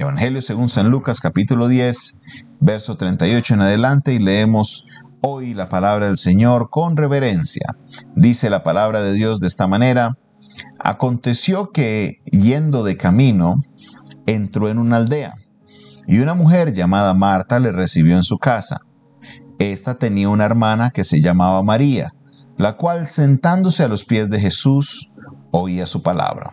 Evangelio según San Lucas capítulo 10, verso 38 en adelante y leemos hoy la palabra del Señor con reverencia. Dice la palabra de Dios de esta manera, aconteció que yendo de camino, entró en una aldea y una mujer llamada Marta le recibió en su casa. Esta tenía una hermana que se llamaba María, la cual sentándose a los pies de Jesús oía su palabra.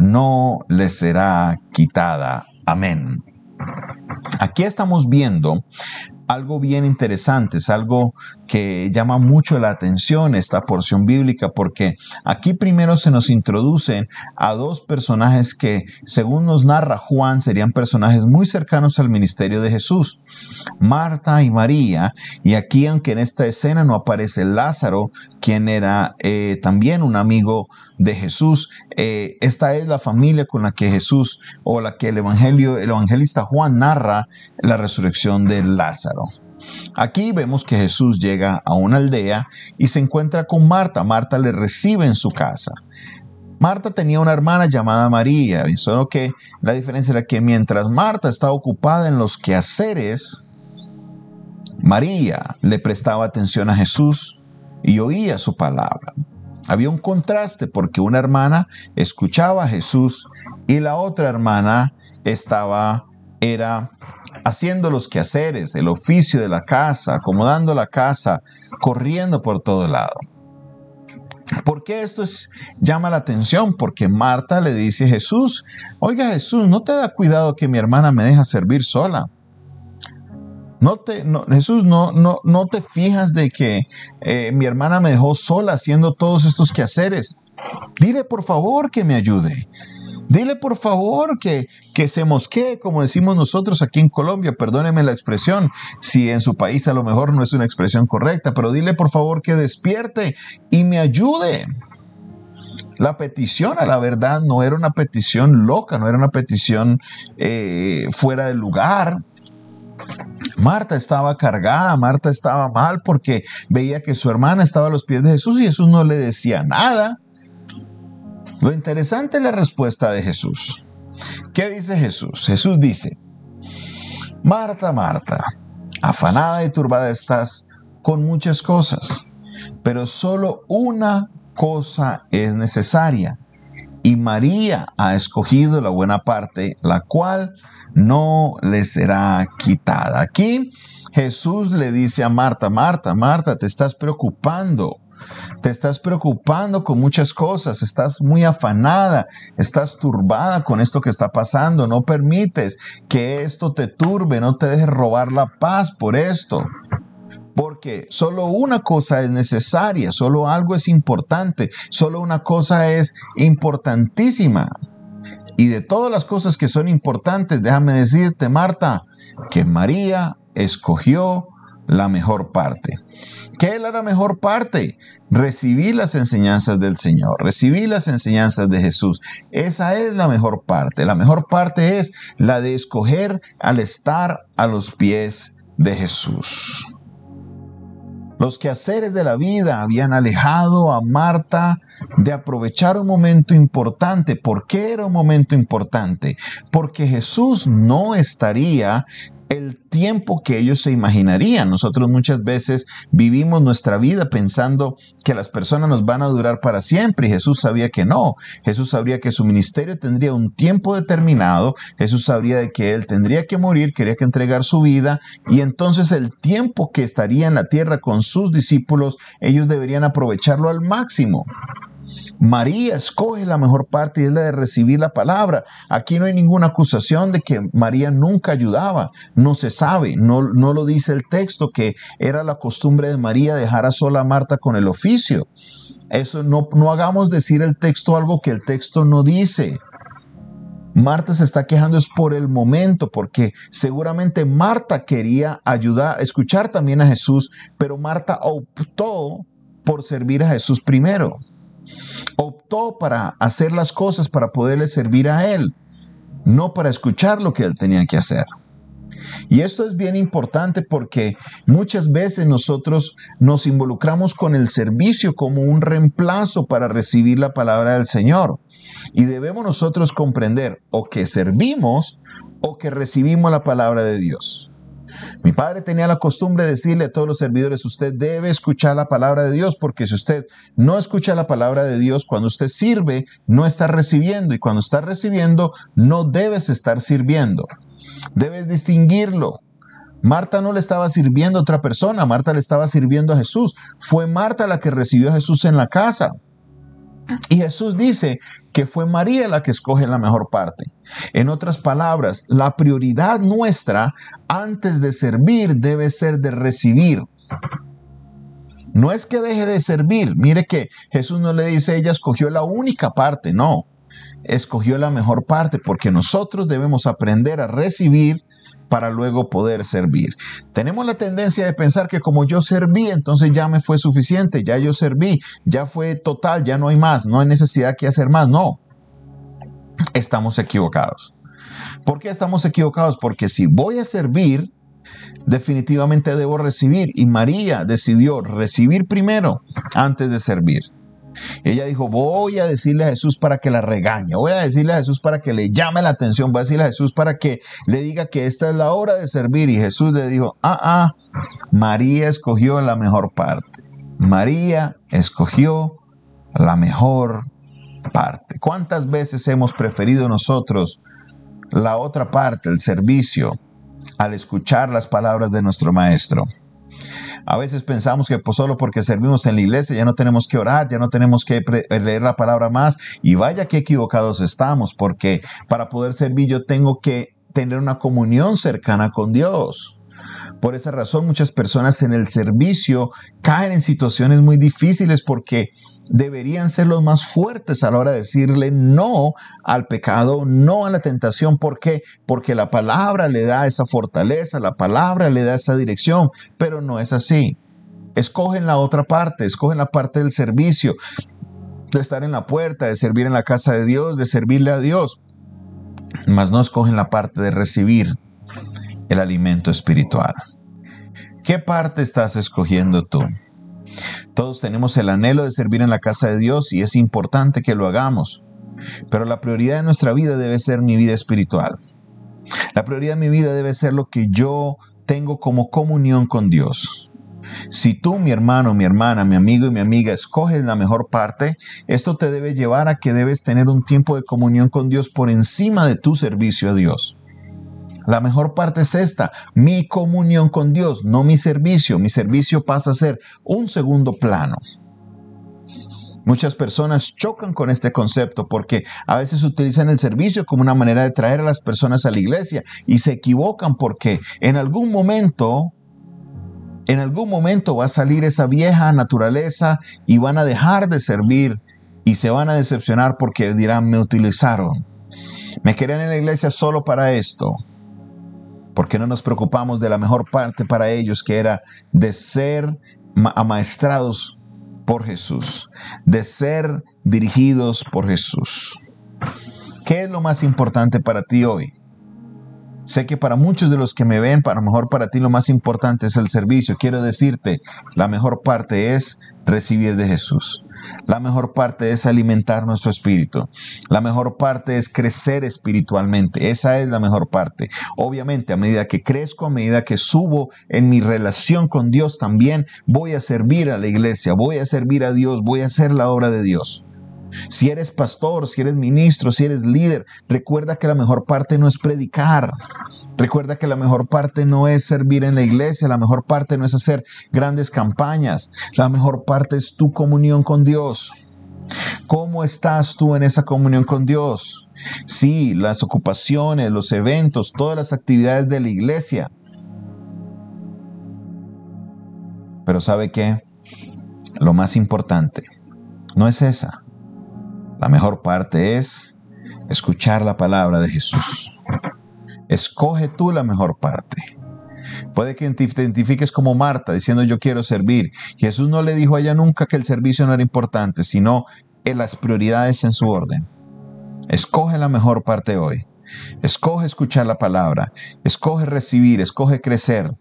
no le será quitada. Amén. Aquí estamos viendo algo bien interesante, es algo que llama mucho la atención esta porción bíblica porque aquí primero se nos introducen a dos personajes que según nos narra Juan serían personajes muy cercanos al ministerio de Jesús, Marta y María, y aquí aunque en esta escena no aparece Lázaro, quien era eh, también un amigo de Jesús, eh, esta es la familia con la que Jesús o la que el evangelio, el evangelista Juan narra la resurrección de Lázaro. Aquí vemos que Jesús llega a una aldea y se encuentra con Marta. Marta le recibe en su casa. Marta tenía una hermana llamada María, solo que la diferencia era que mientras Marta estaba ocupada en los quehaceres, María le prestaba atención a Jesús y oía su palabra. Había un contraste porque una hermana escuchaba a Jesús y la otra hermana estaba era haciendo los quehaceres, el oficio de la casa, acomodando la casa, corriendo por todo lado. ¿Por qué esto llama la atención? Porque Marta le dice a Jesús, oiga Jesús, ¿no te da cuidado que mi hermana me deja servir sola? No te, Jesús, no, no, no te fijas de que eh, mi hermana me dejó sola haciendo todos estos quehaceres. Dile por favor que me ayude. Dile por favor que, que se mosquee, como decimos nosotros aquí en Colombia. Perdóneme la expresión, si en su país a lo mejor no es una expresión correcta, pero dile por favor que despierte y me ayude. La petición, a la verdad, no era una petición loca, no era una petición eh, fuera de lugar. Marta estaba cargada, Marta estaba mal porque veía que su hermana estaba a los pies de Jesús y Jesús no le decía nada. Lo interesante es la respuesta de Jesús. ¿Qué dice Jesús? Jesús dice, Marta, Marta, afanada y turbada estás con muchas cosas, pero solo una cosa es necesaria. Y María ha escogido la buena parte, la cual no le será quitada. Aquí Jesús le dice a Marta, Marta, Marta, te estás preocupando te estás preocupando con muchas cosas, estás muy afanada, estás turbada con esto que está pasando, no permites que esto te turbe, no te dejes robar la paz por esto. Porque solo una cosa es necesaria, solo algo es importante, solo una cosa es importantísima. Y de todas las cosas que son importantes, déjame decirte, Marta, que María escogió la mejor parte. ¿Qué es la mejor parte? Recibir las enseñanzas del Señor, recibir las enseñanzas de Jesús. Esa es la mejor parte. La mejor parte es la de escoger al estar a los pies de Jesús. Los quehaceres de la vida habían alejado a Marta de aprovechar un momento importante. ¿Por qué era un momento importante? Porque Jesús no estaría el tiempo que ellos se imaginarían. Nosotros muchas veces vivimos nuestra vida pensando que las personas nos van a durar para siempre y Jesús sabía que no. Jesús sabría que su ministerio tendría un tiempo determinado. Jesús sabría de que él tendría que morir, quería que entregar su vida y entonces el tiempo que estaría en la tierra con sus discípulos, ellos deberían aprovecharlo al máximo. María escoge la mejor parte y es la de recibir la palabra. Aquí no hay ninguna acusación de que María nunca ayudaba. No se sabe, no, no lo dice el texto, que era la costumbre de María dejar a sola a Marta con el oficio. Eso no, no hagamos decir el texto algo que el texto no dice. Marta se está quejando es por el momento, porque seguramente Marta quería ayudar, escuchar también a Jesús, pero Marta optó por servir a Jesús primero. Optó para hacer las cosas para poderle servir a Él, no para escuchar lo que Él tenía que hacer. Y esto es bien importante porque muchas veces nosotros nos involucramos con el servicio como un reemplazo para recibir la palabra del Señor. Y debemos nosotros comprender o que servimos o que recibimos la palabra de Dios. Mi padre tenía la costumbre de decirle a todos los servidores, usted debe escuchar la palabra de Dios, porque si usted no escucha la palabra de Dios, cuando usted sirve, no está recibiendo, y cuando está recibiendo, no debes estar sirviendo. Debes distinguirlo. Marta no le estaba sirviendo a otra persona, Marta le estaba sirviendo a Jesús. Fue Marta la que recibió a Jesús en la casa. Y Jesús dice que fue María la que escoge la mejor parte. En otras palabras, la prioridad nuestra antes de servir debe ser de recibir. No es que deje de servir. Mire que Jesús no le dice ella escogió la única parte, no escogió la mejor parte porque nosotros debemos aprender a recibir para luego poder servir. Tenemos la tendencia de pensar que como yo serví, entonces ya me fue suficiente, ya yo serví, ya fue total, ya no hay más, no hay necesidad que hacer más. No, estamos equivocados. ¿Por qué estamos equivocados? Porque si voy a servir, definitivamente debo recibir. Y María decidió recibir primero antes de servir. Ella dijo, voy a decirle a Jesús para que la regañe, voy a decirle a Jesús para que le llame la atención, voy a decirle a Jesús para que le diga que esta es la hora de servir. Y Jesús le dijo, ah, ah, María escogió la mejor parte. María escogió la mejor parte. ¿Cuántas veces hemos preferido nosotros la otra parte, el servicio, al escuchar las palabras de nuestro Maestro? A veces pensamos que pues, solo porque servimos en la iglesia ya no tenemos que orar, ya no tenemos que leer la palabra más. Y vaya que equivocados estamos, porque para poder servir yo tengo que tener una comunión cercana con Dios. Por esa razón muchas personas en el servicio caen en situaciones muy difíciles porque deberían ser los más fuertes a la hora de decirle no al pecado, no a la tentación. ¿Por qué? Porque la palabra le da esa fortaleza, la palabra le da esa dirección, pero no es así. Escogen la otra parte, escogen la parte del servicio, de estar en la puerta, de servir en la casa de Dios, de servirle a Dios, mas no escogen la parte de recibir el alimento espiritual. ¿Qué parte estás escogiendo tú? Todos tenemos el anhelo de servir en la casa de Dios y es importante que lo hagamos, pero la prioridad de nuestra vida debe ser mi vida espiritual. La prioridad de mi vida debe ser lo que yo tengo como comunión con Dios. Si tú, mi hermano, mi hermana, mi amigo y mi amiga, escoges la mejor parte, esto te debe llevar a que debes tener un tiempo de comunión con Dios por encima de tu servicio a Dios. La mejor parte es esta, mi comunión con Dios, no mi servicio. Mi servicio pasa a ser un segundo plano. Muchas personas chocan con este concepto porque a veces utilizan el servicio como una manera de traer a las personas a la iglesia y se equivocan porque en algún momento, en algún momento va a salir esa vieja naturaleza y van a dejar de servir y se van a decepcionar porque dirán, me utilizaron. Me querían en la iglesia solo para esto. ¿Por qué no nos preocupamos de la mejor parte para ellos, que era de ser amaestrados por Jesús, de ser dirigidos por Jesús? ¿Qué es lo más importante para ti hoy? Sé que para muchos de los que me ven, para mejor para ti lo más importante es el servicio. Quiero decirte, la mejor parte es recibir de Jesús. La mejor parte es alimentar nuestro espíritu. La mejor parte es crecer espiritualmente. Esa es la mejor parte. Obviamente, a medida que crezco, a medida que subo en mi relación con Dios, también voy a servir a la iglesia, voy a servir a Dios, voy a hacer la obra de Dios. Si eres pastor, si eres ministro, si eres líder, recuerda que la mejor parte no es predicar. Recuerda que la mejor parte no es servir en la iglesia, la mejor parte no es hacer grandes campañas. La mejor parte es tu comunión con Dios. ¿Cómo estás tú en esa comunión con Dios? Sí, las ocupaciones, los eventos, todas las actividades de la iglesia. Pero ¿sabe qué? Lo más importante no es esa. La mejor parte es escuchar la palabra de Jesús. Escoge tú la mejor parte. Puede que te identifiques como Marta diciendo yo quiero servir. Jesús no le dijo a ella nunca que el servicio no era importante, sino en las prioridades en su orden. Escoge la mejor parte hoy. Escoge escuchar la palabra. Escoge recibir. Escoge crecer.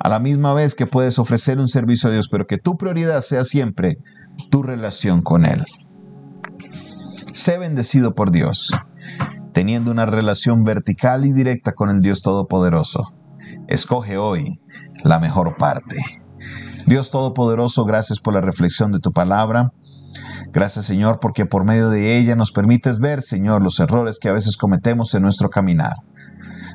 A la misma vez que puedes ofrecer un servicio a Dios, pero que tu prioridad sea siempre tu relación con Él. Sé bendecido por Dios, teniendo una relación vertical y directa con el Dios Todopoderoso. Escoge hoy la mejor parte. Dios Todopoderoso, gracias por la reflexión de tu palabra. Gracias Señor porque por medio de ella nos permites ver, Señor, los errores que a veces cometemos en nuestro caminar.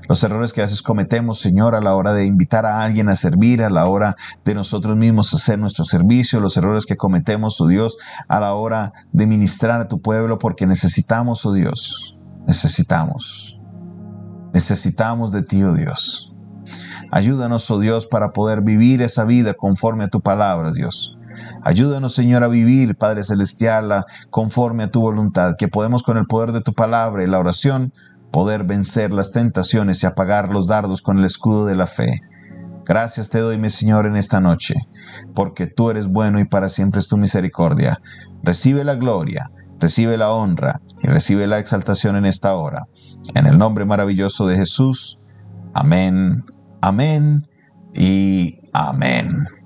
Los errores que a veces cometemos, Señor, a la hora de invitar a alguien a servir, a la hora de nosotros mismos hacer nuestro servicio, los errores que cometemos, oh Dios, a la hora de ministrar a tu pueblo, porque necesitamos, oh Dios, necesitamos, necesitamos de ti, oh Dios. Ayúdanos, oh Dios, para poder vivir esa vida conforme a tu palabra, Dios. Ayúdanos, Señor, a vivir, Padre Celestial, conforme a tu voluntad, que podemos con el poder de tu palabra y la oración poder vencer las tentaciones y apagar los dardos con el escudo de la fe. Gracias te doy, mi Señor, en esta noche, porque tú eres bueno y para siempre es tu misericordia. Recibe la gloria, recibe la honra y recibe la exaltación en esta hora. En el nombre maravilloso de Jesús. Amén Amén y amén.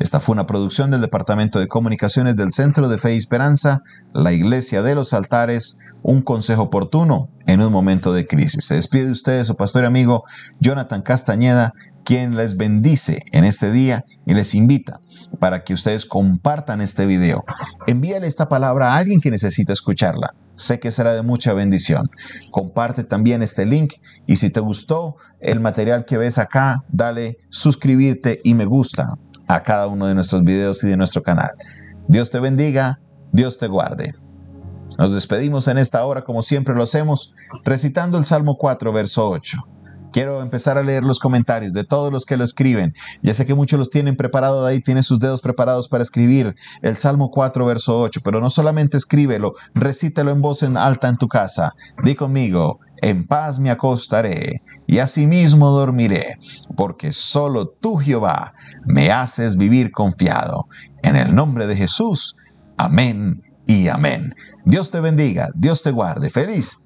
Esta fue una producción del Departamento de Comunicaciones del Centro de Fe y Esperanza, la Iglesia de los Altares, un consejo oportuno en un momento de crisis. Se despide de ustedes su pastor y amigo Jonathan Castañeda quien les bendice en este día y les invita para que ustedes compartan este video. Envíale esta palabra a alguien que necesita escucharla. Sé que será de mucha bendición. Comparte también este link y si te gustó el material que ves acá, dale suscribirte y me gusta a cada uno de nuestros videos y de nuestro canal. Dios te bendiga, Dios te guarde. Nos despedimos en esta hora como siempre lo hacemos, recitando el Salmo 4, verso 8. Quiero empezar a leer los comentarios de todos los que lo escriben. Ya sé que muchos los tienen preparados ahí, tienen sus dedos preparados para escribir el Salmo 4, verso 8, pero no solamente escríbelo, recítelo en voz en alta en tu casa. Di conmigo, en paz me acostaré y asimismo dormiré, porque solo tú, Jehová, me haces vivir confiado. En el nombre de Jesús, amén y amén. Dios te bendiga, Dios te guarde. Feliz